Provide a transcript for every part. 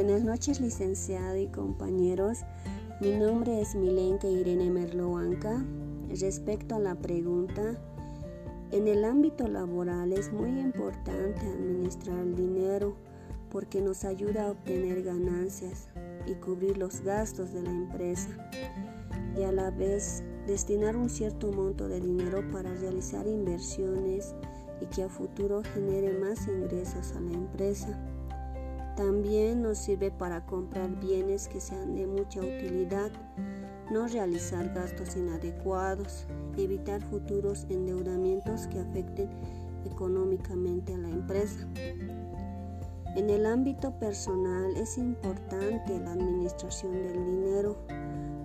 Buenas noches, licenciado y compañeros. Mi nombre es Milenka Irene Merloanca. Respecto a la pregunta, en el ámbito laboral es muy importante administrar el dinero porque nos ayuda a obtener ganancias y cubrir los gastos de la empresa y a la vez destinar un cierto monto de dinero para realizar inversiones y que a futuro genere más ingresos a la empresa. También nos sirve para comprar bienes que sean de mucha utilidad, no realizar gastos inadecuados, evitar futuros endeudamientos que afecten económicamente a la empresa. En el ámbito personal es importante la administración del dinero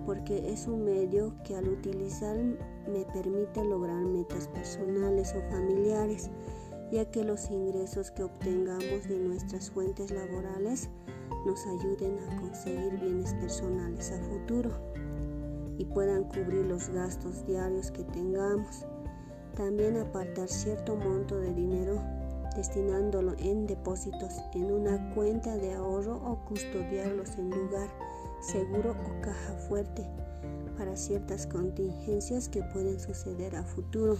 porque es un medio que al utilizar me permite lograr metas personales o familiares, que los ingresos que obtengamos de nuestras fuentes laborales nos ayuden a conseguir bienes personales a futuro y puedan cubrir los gastos diarios que tengamos. También apartar cierto monto de dinero destinándolo en depósitos en una cuenta de ahorro o custodiarlos en lugar seguro o caja fuerte para ciertas contingencias que pueden suceder a futuro.